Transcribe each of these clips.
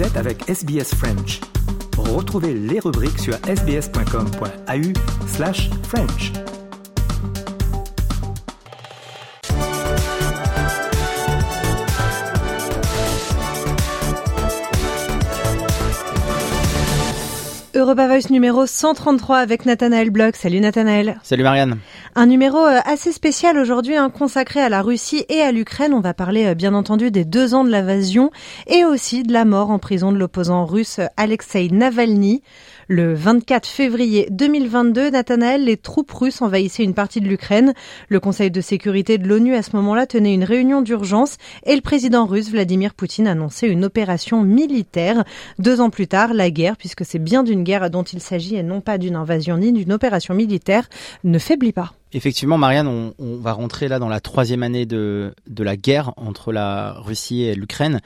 Vous êtes avec SBS French. Retrouvez les rubriques sur sbs.com.au slash French. Europa Voice numéro 133 avec Nathanaël Bloch. Salut Nathanaël. Salut Marianne. Un numéro euh, assez spécial aujourd'hui, hein, consacré à la Russie et à l'Ukraine. On va parler euh, bien entendu des deux ans de l'invasion et aussi de la mort en prison de l'opposant russe euh, Alexei Navalny. Le 24 février 2022, Nathanaël, les troupes russes envahissaient une partie de l'Ukraine. Le Conseil de sécurité de l'ONU à ce moment-là tenait une réunion d'urgence et le président russe Vladimir Poutine annonçait une opération militaire. Deux ans plus tard, la guerre, puisque c'est bien d'une guerre dont il s'agit et non pas d'une invasion ni d'une opération militaire, ne faiblit pas. Effectivement, Marianne, on, on, va rentrer là dans la troisième année de, de la guerre entre la Russie et l'Ukraine.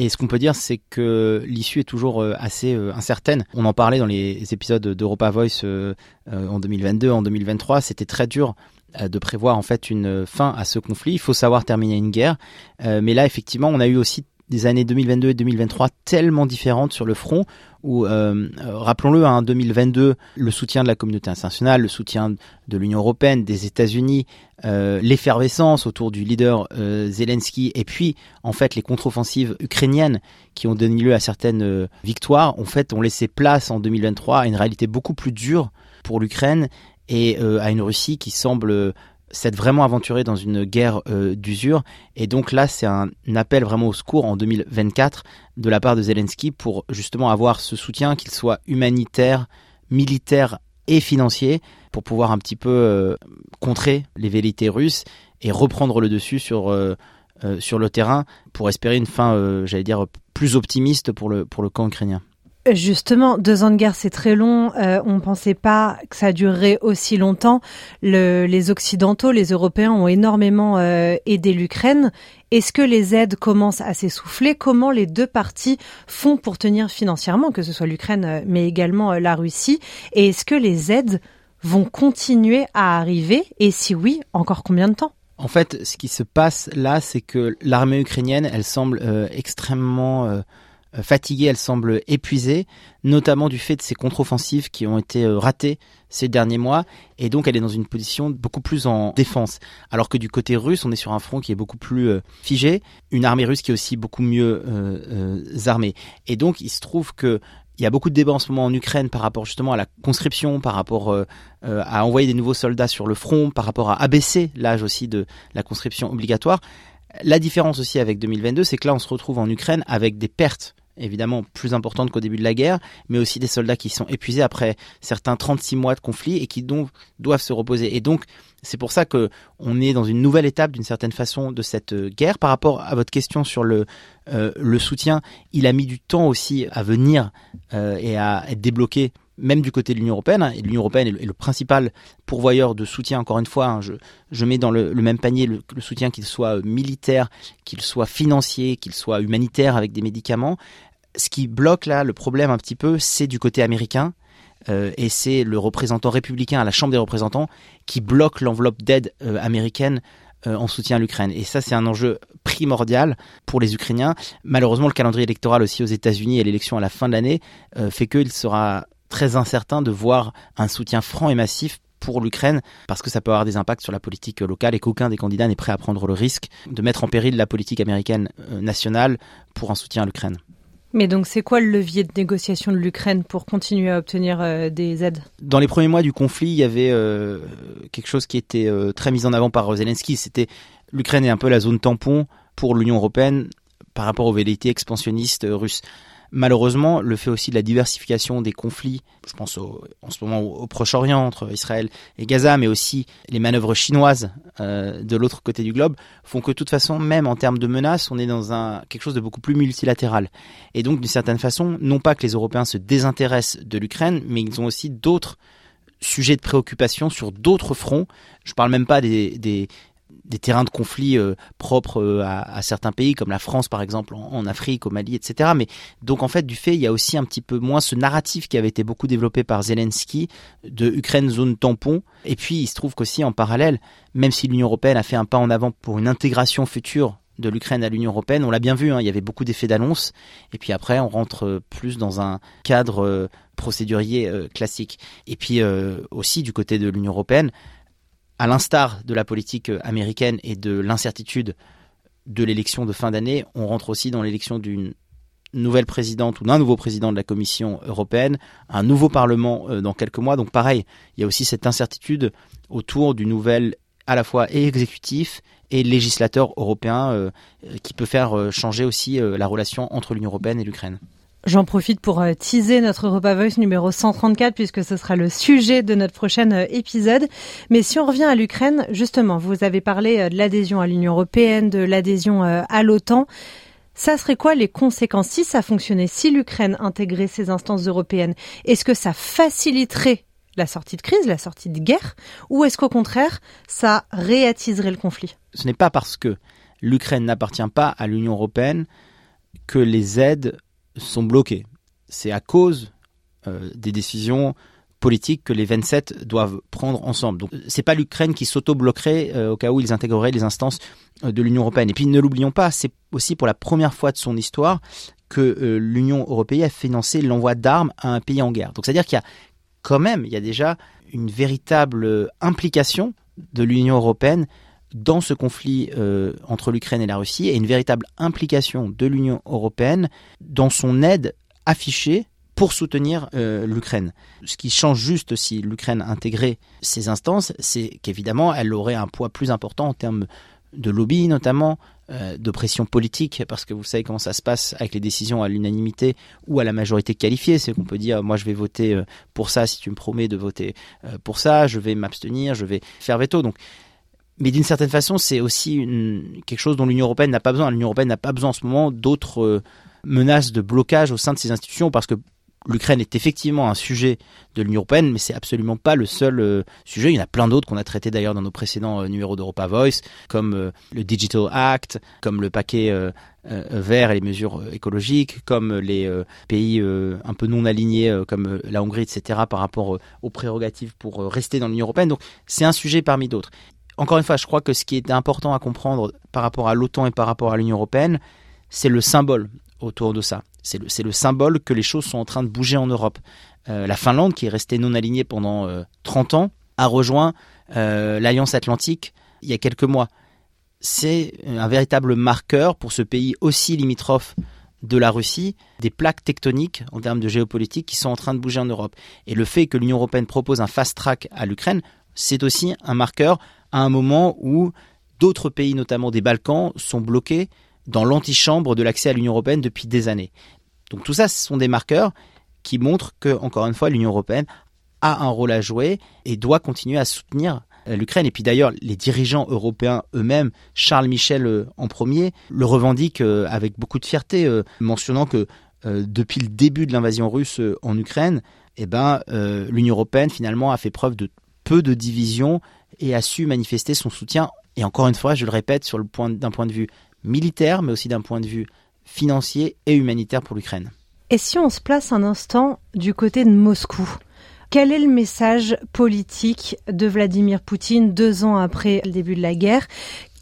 Et ce qu'on peut dire, c'est que l'issue est toujours euh, assez euh, incertaine. On en parlait dans les épisodes d'Europa Voice euh, en 2022, en 2023. C'était très dur de prévoir en fait une fin à ce conflit. Il faut savoir terminer une guerre. mais là, effectivement, on a eu aussi des années 2022 et 2023 tellement différentes sur le front où, euh, euh rappelons-le, en hein, 2022, le soutien de la communauté internationale, le soutien de l'Union européenne, des États-Unis, euh, l'effervescence autour du leader euh, Zelensky, et puis en fait les contre-offensives ukrainiennes qui ont donné lieu à certaines victoires, en fait ont laissé place en 2023 à une réalité beaucoup plus dure pour l'Ukraine et à une Russie qui semble s'être vraiment aventuré dans une guerre euh, d'usure. Et donc là, c'est un, appel vraiment au secours en 2024 de la part de Zelensky pour justement avoir ce soutien, qu'il soit humanitaire, militaire et financier, pour pouvoir un petit peu euh, contrer les velléités russes et reprendre le dessus sur, euh, sur le terrain pour espérer une fin, j'allais dire, plus optimiste pour le, pour le camp ukrainien. Justement, deux ans de guerre, c'est très long. Euh, on ne pensait pas que ça durerait aussi longtemps. Le, les Occidentaux, les Européens ont énormément euh, aidé l'Ukraine. Est-ce que les aides commencent à s'essouffler? Comment les deux parties font pour tenir financièrement, que ce soit l'Ukraine, euh, mais également la Russie? Et est-ce que les aides vont continuer à arriver? Et si oui, encore combien de temps? En fait, ce qui se passe là, c'est que l'armée ukrainienne, elle semble extrêmement fatiguée, elle semble épuisée, notamment du fait de ses contre-offensives qui ont été euh, ratées ces derniers mois, et donc elle est dans une position beaucoup plus en défense. Alors que du côté russe, on est sur un front qui est beaucoup plus euh, figé, une armée russe qui est aussi beaucoup mieux armée. Et donc il se trouve que il y a beaucoup de débats en ce moment en Ukraine par rapport justement à la conscription, par rapport à envoyer des nouveaux soldats sur le front, par rapport à abaisser l'âge aussi de la conscription obligatoire. La différence aussi avec 2022, c'est que là, on se retrouve en Ukraine avec des pertes évidemment plus importantes qu'au début de la guerre, mais aussi des soldats qui sont épuisés après certains 36 mois de conflit et qui donc doivent se reposer. Et donc, c'est pour ça que on est dans une nouvelle étape d'une certaine façon de cette euh, guerre. Par rapport à votre question sur le, euh, le soutien, il a mis du temps aussi à venir euh, et à être débloqué même du côté de l'Union européenne, hein, et l'Union européenne est le, principal pourvoyeur de soutien, encore une fois, hein, je, je, mets dans le, même panier le, soutien qu'il soit militaire, qu'il soit financier, qu'il soit humanitaire avec des médicaments. Ce qui bloque là le problème un petit peu, c'est du côté américain, euh, et c'est le représentant républicain à la Chambre des représentants qui bloque l'enveloppe d'aide euh, américaine en soutien à l'Ukraine. Et ça, c'est un enjeu primordial pour les Ukrainiens. Malheureusement, le calendrier électoral aussi aux États-Unis et l'élection à la fin de l'année fait qu'il sera très incertain de voir un soutien franc et massif pour l'Ukraine parce que ça peut avoir des impacts sur la politique locale et qu'aucun des candidats n'est prêt à prendre le risque de mettre en péril la politique américaine euh, nationale pour un soutien à l'Ukraine. Mais donc c'est quoi le levier de négociation de l'Ukraine pour continuer à obtenir euh, des aides? Dans les premiers mois du conflit, il y avait euh, quelque chose qui était très mis en avant par Zelensky, c'était l'Ukraine est un peu la zone tampon pour l'Union européenne par rapport aux velléités expansionnistes russes. Malheureusement, le fait aussi de la diversification des conflits, je pense en ce moment au, Proche-Orient entre Israël et Gaza, mais aussi les manœuvres chinoises euh, de l'autre côté du globe, font que de toute façon, même en termes de menaces, on est dans quelque chose de beaucoup plus multilatéral. Et donc, d'une certaine façon, non pas que les Européens se désintéressent de l'Ukraine, mais ils ont aussi d'autres sujets de préoccupation sur d'autres fronts. Je parle même pas des, des terrains de conflit euh, propres euh, à, certains pays comme la France par exemple en, Afrique, au Mali, etc. Mais donc en fait du fait il y a aussi un petit peu moins ce narratif qui avait été beaucoup développé par Zelensky de Ukraine zone tampon. Et puis il se trouve qu'aussi en parallèle, même si l'Union européenne a fait un pas en avant pour une intégration future de l'Ukraine à l'Union européenne. On l'a bien vu, hein, il y avait beaucoup d'effets d'annonce. Et puis après, on rentre plus dans un cadre procédurier classique. Et puis aussi du côté de l'Union européenne, à l'instar de la politique américaine et de l'incertitude de l'élection de fin d'année, on rentre aussi dans l'élection d'une nouvelle présidente ou d'un nouveau président de la Commission européenne, un nouveau Parlement euh, dans quelques mois. Donc pareil, il y a aussi cette incertitude autour du nouvel à la fois exécutif et législateur européen euh, qui peut faire euh, changer aussi la relation entre l'Union européenne et l'Ukraine. J'en profite pour teaser notre Europa Voice numéro 134 puisque ce sera le sujet de notre prochain épisode. Mais si on revient à l'Ukraine, justement, vous avez parlé de l'adhésion à l'Union européenne, de l'adhésion à l'OTAN. Ça serait quoi les conséquences? Si ça fonctionnait, si l'Ukraine intégrait ces instances européennes Est-ce que ça faciliterait la sortie de crise, la sortie de guerre, ou est-ce qu'au contraire, ça réattiserait le conflit? Ce n'est pas parce que l'Ukraine n'appartient pas à l'Union européenne que les aides sont bloquées. C'est à cause euh, des décisions politique que les 27 doivent prendre ensemble. Donc c'est pas l'Ukraine qui s'auto-bloquerait euh, au cas où ils intégreraient les instances euh, de l'Union européenne. Et puis ne l'oublions pas, c'est aussi pour la première fois de son histoire que l'Union européenne a financé l'envoi d'armes à un pays en guerre. Donc c'est-à-dire qu'il y a quand même, il y a déjà une véritable implication de l'Union européenne dans ce conflit entre l'Ukraine et la Russie et une véritable implication de l'Union européenne dans son aide affichée pour soutenir euh, l'Ukraine. Ce qui change juste si l'Ukraine intégrait ces instances, c'est qu'évidemment, elle aurait un poids plus important en termes de lobby notamment, euh, de pression politique, parce que vous savez comment ça se passe avec les décisions à l'unanimité ou à la majorité qualifiée. C'est qu'on peut dire, moi je vais voter euh, pour ça si tu me promets de voter pour ça, je vais m'abstenir, je vais faire veto. Donc, mais d'une certaine façon, c'est aussi quelque chose dont l'Union européenne n'a pas besoin. L'Union européenne n'a pas besoin en ce moment d'autres menaces de blocage au sein de ses institutions, parce que l'Ukraine est effectivement un sujet de l'Union européenne, mais c'est absolument pas le seul euh, sujet. Il y en a plein d'autres qu'on a traités d'ailleurs dans nos précédents euh, numéros d'Europa Voice, comme euh, le Digital Act, comme le paquet vert et les mesures écologiques, comme les pays un peu non alignés comme la Hongrie, etc., par rapport aux prérogatives pour rester dans l'Union européenne. Donc c'est un sujet parmi d'autres. Encore une fois, je crois que ce qui est important à comprendre par rapport à l'OTAN et par rapport à l'Union européenne, c'est le symbole autour de ça. C'est le, le, symbole que les choses sont en train de bouger en Europe. Euh, la Finlande, qui est restée non alignée pendant 30 euh, ans, a rejoint euh, l'Alliance Atlantique il y a quelques mois. C'est un véritable marqueur pour ce pays aussi limitrophe de la Russie, des plaques tectoniques en termes de géopolitique qui sont en train de bouger en Europe. Et le fait que l'Union européenne propose un fast track à l'Ukraine, c'est aussi un marqueur à un moment où d'autres pays, notamment des Balkans, sont bloqués dans l'antichambre de l'accès à l'Union européenne depuis des années. Donc tout ça, ce sont des marqueurs qui montrent que, encore une fois, l'Union européenne a un rôle à jouer et doit continuer à soutenir euh, l'Ukraine. Et puis d'ailleurs, les dirigeants européens eux-mêmes, Charles Michel euh, en premier, le revendiquent euh, avec beaucoup de fierté, mentionnant que depuis le début de l'invasion russe en Ukraine, eh ben, l'Union européenne finalement a fait preuve de peu de division et a su manifester son soutien. Et encore une fois, je le répète, sur le point d'un point de vue militaire, mais aussi d'un point de vue financier et humanitaire pour l'Ukraine. Et si on se place un instant du côté de Moscou quel est le message politique de Vladimir Poutine deux ans après le début de la guerre?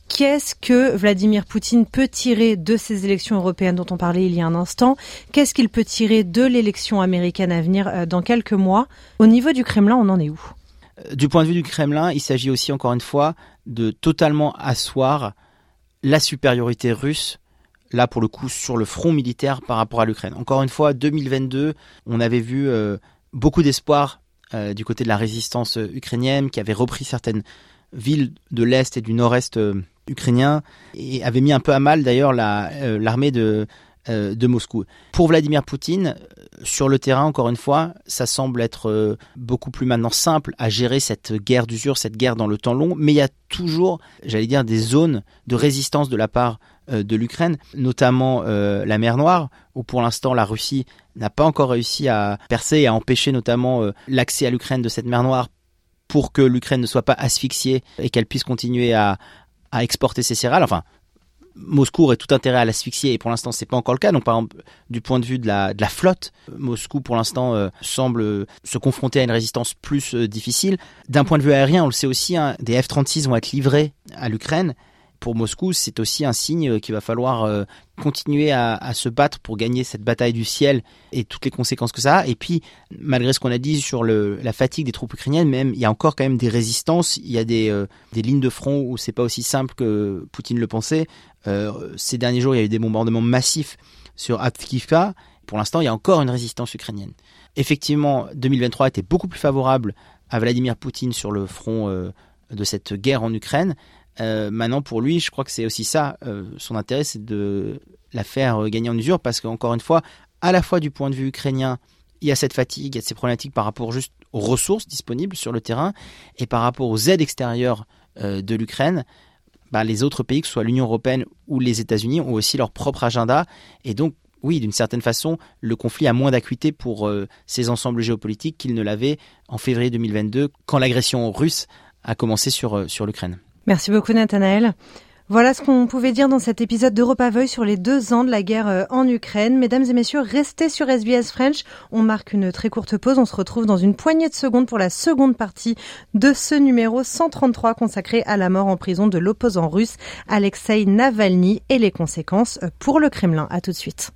Qu'est-ce que Vladimir Poutine peut tirer de ces élections européennes dont on parlait il y a un instant? Qu'est-ce qu'il peut tirer de l'élection américaine à venir euh, dans quelques mois? Au niveau du Kremlin, on en est où? Du point de vue du Kremlin, il s'agit aussi encore une fois de totalement asseoir la supériorité russe là pour le coup sur le front militaire par rapport à l'Ukraine. Encore une fois, 2022, on avait vu euh, beaucoup d'espoir euh, du côté de la résistance euh, ukrainienne qui avait repris certaines villes de l'Est et du Nord-Est ukrainien et avait mis un peu à mal d'ailleurs l'armée de, de Moscou. Pour Vladimir Poutine, sur le terrain, encore une fois, ça semble être beaucoup plus maintenant simple à gérer cette guerre d'usure, cette guerre dans le temps long, mais il y a toujours, j'allais dire, des zones de résistance de la part euh, de l'Ukraine, notamment euh, la mer Noire, où pour l'instant la Russie n'a pas encore réussi à percer et à empêcher notamment euh, l'accès à l'Ukraine de cette mer Noire pour que l'Ukraine ne soit pas asphyxiée et qu'elle puisse continuer à, exporter ses céréales. Enfin, Moscou aurait tout intérêt à l'asphyxier et pour l'instant c'est pas encore le cas. Donc par exemple du point de vue de la, flotte, Moscou pour l'instant semble se confronter à une résistance plus difficile. D'un point de vue aérien, on le sait aussi, hein, des F-36 vont être livrés à l'Ukraine pour Moscou, c'est aussi un signe qu'il va falloir euh, continuer à, se battre pour gagner cette bataille du ciel et toutes les conséquences que ça a. Et puis, malgré ce qu'on a dit sur la fatigue des troupes ukrainiennes, même il y a encore quand même des résistances. Il y a des, euh, lignes de front où c'est pas aussi simple que Poutine le pensait. Euh, ces derniers jours, il y a eu des bombardements massifs sur Avkivka. Pour l'instant, il y a encore une résistance ukrainienne. Effectivement, 2023 était beaucoup plus favorable à Vladimir Poutine sur le front de cette guerre en Ukraine. Euh, maintenant, pour lui, je crois que c'est aussi ça, euh, son intérêt, c'est de la faire euh, gagner en usure, parce qu'encore une fois, à la fois du point de vue ukrainien, il y a cette fatigue, il y a ces problématiques par rapport juste aux ressources disponibles sur le terrain, et par rapport aux aides extérieures de l'Ukraine, bah, les autres pays, que ce soit l'Union européenne ou les États-Unis, ont aussi leur propre agenda, et donc oui, d'une certaine façon, le conflit a moins d'acuité pour ces ensembles géopolitiques qu'il ne l'avait en février 2022, quand l'agression russe a commencé sur, sur l'Ukraine. Merci beaucoup Nathanaël. Voilà ce qu'on pouvait dire dans cet épisode d'Europa Voice sur les deux ans de la guerre euh, en Ukraine. Mesdames et messieurs, restez sur SBS French. On marque une très courte pause. On se retrouve dans une poignée de secondes pour la seconde partie de ce numéro 133 consacré à la mort en prison de l'opposant russe Alexei Navalny et les conséquences pour le Kremlin. À tout de suite.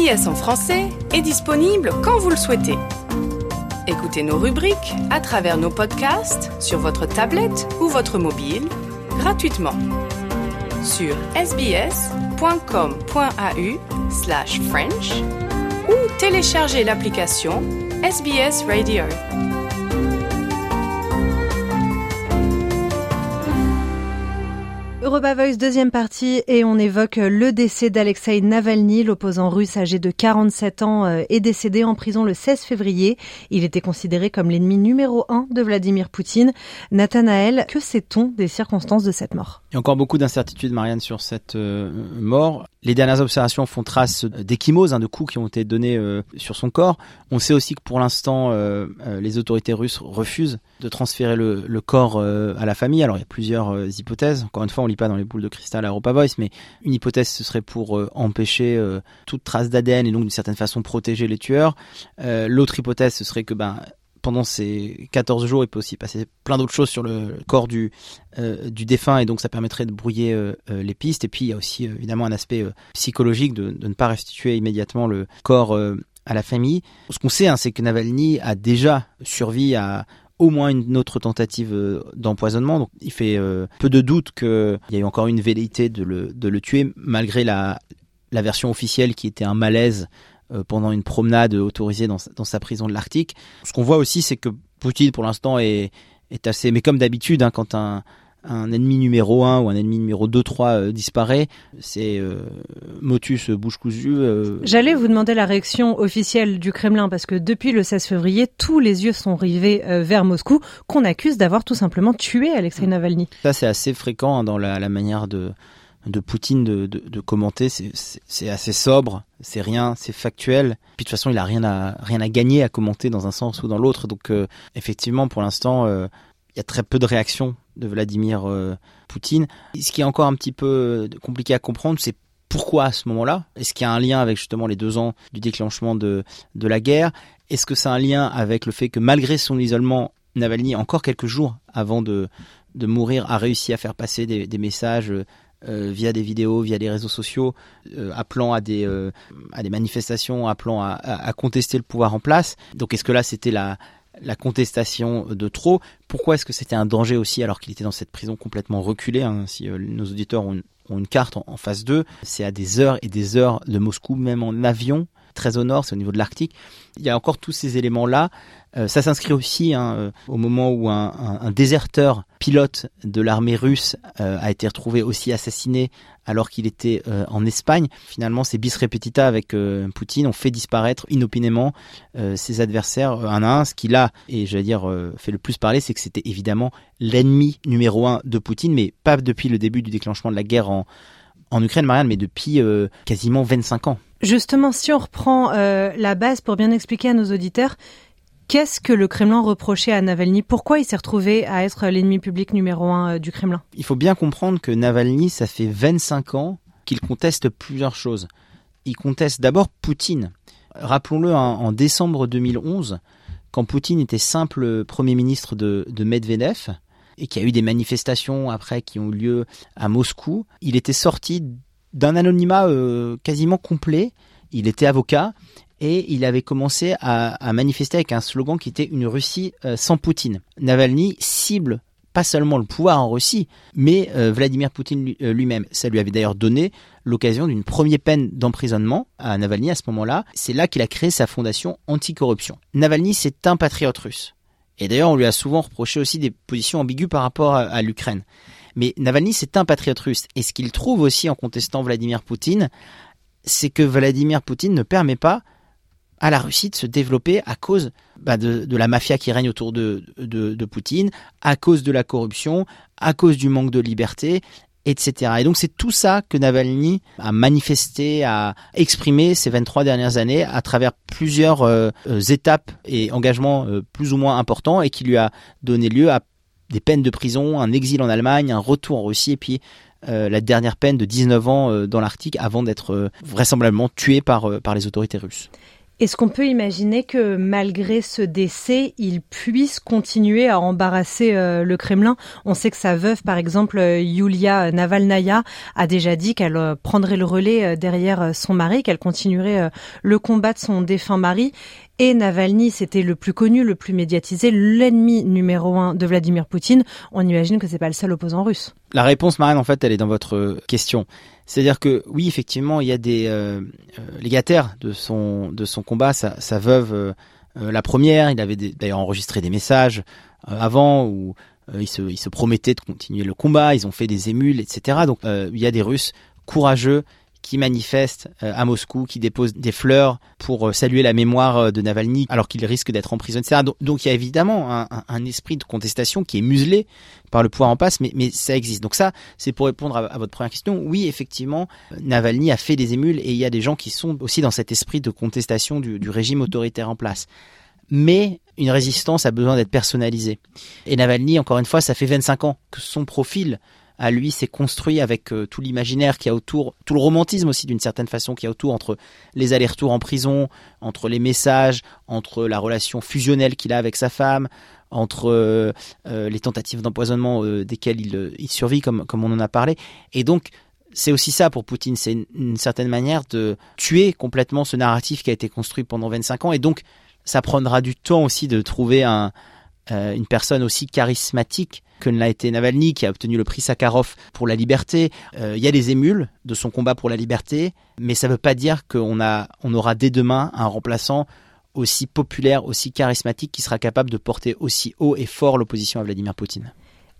SBS en français est disponible quand vous le souhaitez. Écoutez nos rubriques à travers nos podcasts sur votre tablette ou votre mobile gratuitement sur sbs.com.au slash French ou téléchargez l'application SBS Radio. Europa Voice, deuxième partie, et on évoque le décès d'Alexei Navalny, l'opposant russe âgé de 47 ans, euh, est décédé en prison le 16 février. Il était considéré comme l'ennemi numéro un de Vladimir Poutine. Nathanaël, que sait-on des circonstances de cette mort? Il y a encore beaucoup d'incertitudes, Marianne, sur cette euh, mort. Les dernières observations font trace d'échymoses, hein, de coups qui ont été donnés euh, sur son corps. On sait aussi que pour l'instant, les autorités russes refusent de transférer le, corps à la famille. Alors il y a plusieurs hypothèses. Encore une fois, on lit pas dans les boules de cristal à Europa Voice, mais une hypothèse ce serait pour euh, empêcher euh, toute trace d'ADN et donc d'une certaine façon protéger les tueurs. Euh, l'autre hypothèse ce serait que ben pendant ces 14 jours, il peut aussi passer plein d'autres choses sur le corps du, du défunt et donc ça permettrait de brouiller les pistes. Et puis il y a aussi évidemment un aspect psychologique de, de, ne pas restituer immédiatement le corps à la famille. Ce qu'on sait, hein, c'est que Navalny a déjà survécu à au moins une autre tentative euh, d'empoisonnement. Donc il fait euh, peu de doute qu'il y a eu encore une velléité de le, de le tuer, malgré la, la version officielle qui était un malaise euh, pendant une promenade autorisée dans, dans sa prison de l'Arctique. Ce qu'on voit aussi, c'est que Poutine, pour l'instant, est, est assez... Mais comme d'habitude, hein, quand un, un ennemi numéro 1 ou un ennemi numéro 2, 3 euh, disparaît, c'est euh, motus bouche cousue. Euh. J'allais vous demander la réaction officielle du Kremlin parce que depuis le 16 février, tous les yeux sont rivés vers Moscou, qu'on accuse d'avoir tout simplement tué Alexei Navalny. Ça, c'est assez fréquent hein, dans la, la, manière de, de Poutine de, commenter. C'est assez sobre, c'est rien, c'est factuel. Puis de toute façon, il a rien à rien à gagner à commenter dans un sens ou dans l'autre. Donc effectivement, pour l'instant, il y a très peu de réactions de Vladimir euh, Poutine. Ce qui est encore un petit peu euh, compliqué à comprendre, c'est pourquoi à ce moment-là? Est-ce qu'il y a un lien avec justement les deux ans du déclenchement de, de la guerre? Est-ce que c'est un lien avec le fait que malgré son isolement, Navalny, encore quelques jours avant de, de mourir, a réussi à faire passer des messages euh, via des vidéos, via des réseaux sociaux, appelant à des, à des manifestations, appelant à, à, contester le pouvoir en place. Donc est-ce que là c'était la, la contestation de trop? Pourquoi est-ce que c'était un danger aussi alors qu'il était dans cette prison complètement reculée hein, Si euh, nos auditeurs ont, une carte en, face d'eux, c'est à des heures et des heures de Moscou, même en avion, très au nord, c'est au niveau de l'Arctique. Il y a encore tous ces éléments-là. Euh, ça s'inscrit aussi hein, euh, au moment où un, déserteur pilote de l'armée russe euh, a été retrouvé aussi assassiné alors qu'il était en Espagne. Finalement, ces bis repetita avec Poutine ont fait disparaître inopinément ses adversaires un à un. Ce qui là, et j'allais dire, fait le plus parler, c'est que c'était évidemment l'ennemi numéro un de Poutine, mais pas depuis le début du déclenchement de la guerre en, en Ukraine, Marianne, mais depuis quasiment 25 ans. Justement, si on reprend la base pour bien expliquer à nos auditeurs, Qu'est-ce que le Kremlin reprochait à Navalny? Pourquoi il s'est retrouvé à être l'ennemi public numéro un euh, du Kremlin? Il faut bien comprendre que Navalny, ça fait 25 ans qu'il conteste plusieurs choses. Il conteste d'abord Poutine. Rappelons-le, en décembre 2011, quand Poutine était simple Premier ministre de, de Medvedev, et qu'il y a eu des manifestations après qui ont eu lieu à Moscou, il était sorti d'un anonymat euh, quasiment complet. Il était avocat et il avait commencé à, manifester avec un slogan qui était une Russie euh, sans Poutine. Navalny cible pas seulement le pouvoir en Russie, mais euh, Vladimir Poutine lui-même. Ça lui avait d'ailleurs donné l'occasion d'une première peine d'emprisonnement à Navalny à ce moment-là. C'est là qu'il a créé sa fondation anticorruption. Navalny, c'est un patriote russe. Et d'ailleurs, on lui a souvent reproché aussi des positions ambiguës par rapport à, l'Ukraine. Mais Navalny, c'est un patriote russe. Et ce qu'il trouve aussi en contestant Vladimir Poutine, c'est que Vladimir Poutine ne permet pas à la Russie de se développer à cause bah, de, la mafia qui règne autour de, de, Poutine, à cause de la corruption, à cause du manque de liberté, etc. Et donc c'est tout ça que Navalny a manifesté, a exprimé ces 23 dernières années à travers plusieurs euh, euh, étapes et engagements euh, plus ou moins importants et qui lui a donné lieu à des peines de prison, un exil en Allemagne, un retour en Russie et puis la dernière peine de 19 ans dans l'Arctique avant d'être vraisemblablement tué par, par les autorités russes. Est-ce qu'on peut imaginer que malgré ce décès, il puisse continuer à embarrasser euh, le Kremlin? On sait que sa veuve, par exemple, euh, Yulia Navalnaya, a déjà dit qu'elle euh, prendrait le relais derrière son mari, qu'elle continuerait le combat de son défunt mari. Et Navalny, c'était le plus connu, le plus médiatisé, l'ennemi numéro un de Vladimir Poutine. On imagine que c'est pas le seul opposant russe. La réponse, Marianne, en fait, elle est dans votre question. C'est-à-dire que oui, effectivement, il y a des euh, euh, légataires de son de son combat. Sa, sa veuve, euh, la première, il avait d'ailleurs enregistré des messages avant où il se, il se promettait de continuer le combat. Ils ont fait des émules, etc. Donc il y a des Russes courageux qui manifestent euh, à Moscou, qui déposent des fleurs pour euh, saluer la mémoire euh, de Navalny alors qu'il risque d'être emprisonné, etc. Donc, il y a évidemment un, esprit de contestation qui est muselé par le pouvoir en passe, mais, ça existe. Donc ça, c'est pour répondre à, votre première question. Oui, effectivement, Navalny a fait des émules et il y a des gens qui sont aussi dans cet esprit de contestation du régime autoritaire en place. Mais une résistance a besoin d'être personnalisée. Et Navalny, encore une fois, ça fait 25 ans que son profil à lui s'est construit avec euh, tout l'imaginaire qui a autour, tout le romantisme aussi d'une certaine façon qui a autour entre les allers-retours en prison, entre les messages, entre la relation fusionnelle qu'il a avec sa femme, entre euh, euh, les tentatives d'empoisonnement desquelles il, survit comme, comme on en a parlé. Et donc, c'est aussi ça pour Poutine, c'est une, certaine manière de tuer complètement ce narratif qui a été construit pendant 25 ans. Et donc, ça prendra du temps aussi de trouver un, une personne aussi charismatique que ne l'a été Navalny, qui a obtenu le prix Sakharov pour la liberté. Euh, il y a des émules de son combat pour la liberté, mais ça ne veut pas dire qu'on a, on aura dès demain un remplaçant aussi populaire, aussi charismatique, qui sera capable de porter aussi haut et fort l'opposition à Vladimir Poutine.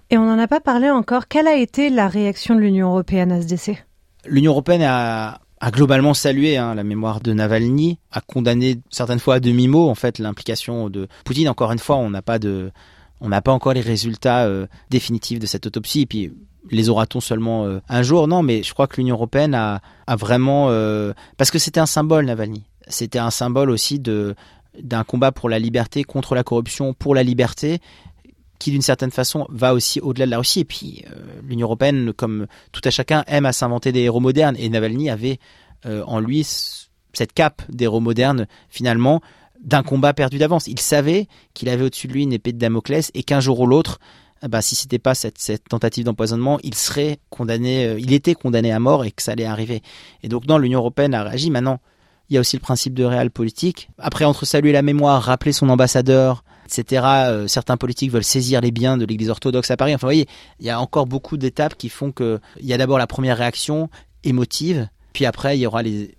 Et on n'en a pas parlé encore. Quelle a été la réaction de l'Union européenne à ce décès? L'Union européenne a, globalement salué hein, la mémoire de Navalny, a condamné certaines fois à demi-mot en fait l'implication de Poutine. Encore une fois, on n'a pas de on n'a pas encore les résultats euh, définitifs de cette autopsie. Et puis, les aura-t-on seulement euh, un jour? Non, mais je crois que l'Union européenne a, a vraiment... Euh, parce que c'était un symbole, Navalny. C'était un symbole aussi de d'un combat pour la liberté, contre la corruption, pour la liberté, qui d'une certaine façon va aussi au-delà de la Russie. Et puis l'Union européenne, comme tout à chacun, aime à s'inventer des héros modernes. Et Navalny avait en lui cette cape d'héros modernes, finalement, d'un combat perdu d'avance. Il savait qu'il avait au-dessus de lui une épée de Damoclès et qu'un jour ou l'autre, bah, si c'était pas cette, tentative d'empoisonnement, il serait condamné, euh, il était condamné à mort et que ça allait arriver. Et donc, non, l'Union européenne a réagi. Maintenant, il y a aussi le principe de réel politique. Après, entre saluer la mémoire, rappeler son ambassadeur, etc., euh, certains politiques veulent saisir les biens de l'Église orthodoxe à Paris. Enfin, vous voyez, il y a encore beaucoup d'étapes qui font que il y a d'abord la première réaction émotive, puis après, il y aura les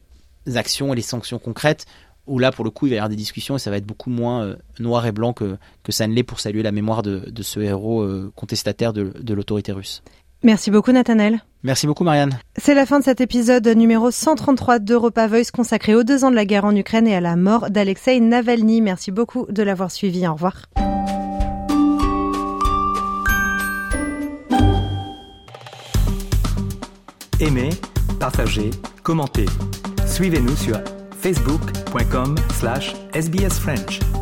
actions et les sanctions concrètes où là, pour le coup, il va y avoir des discussions et ça va être beaucoup moins euh, noir et blanc que, que ça ne l'est pour saluer la mémoire de, ce héros euh, contestataire de, de l'autorité russe. Merci beaucoup, Nathanel. Merci beaucoup, Marianne. C'est la fin de cet épisode numéro 133 d'Europa Voice consacré aux deux ans de la guerre en Ukraine et à la mort d'Alexei Navalny. Merci beaucoup de l'avoir suivi. Au revoir. Aimez, partagez, commentez. Suivez-nous sur facebook.com slash sbsfrench.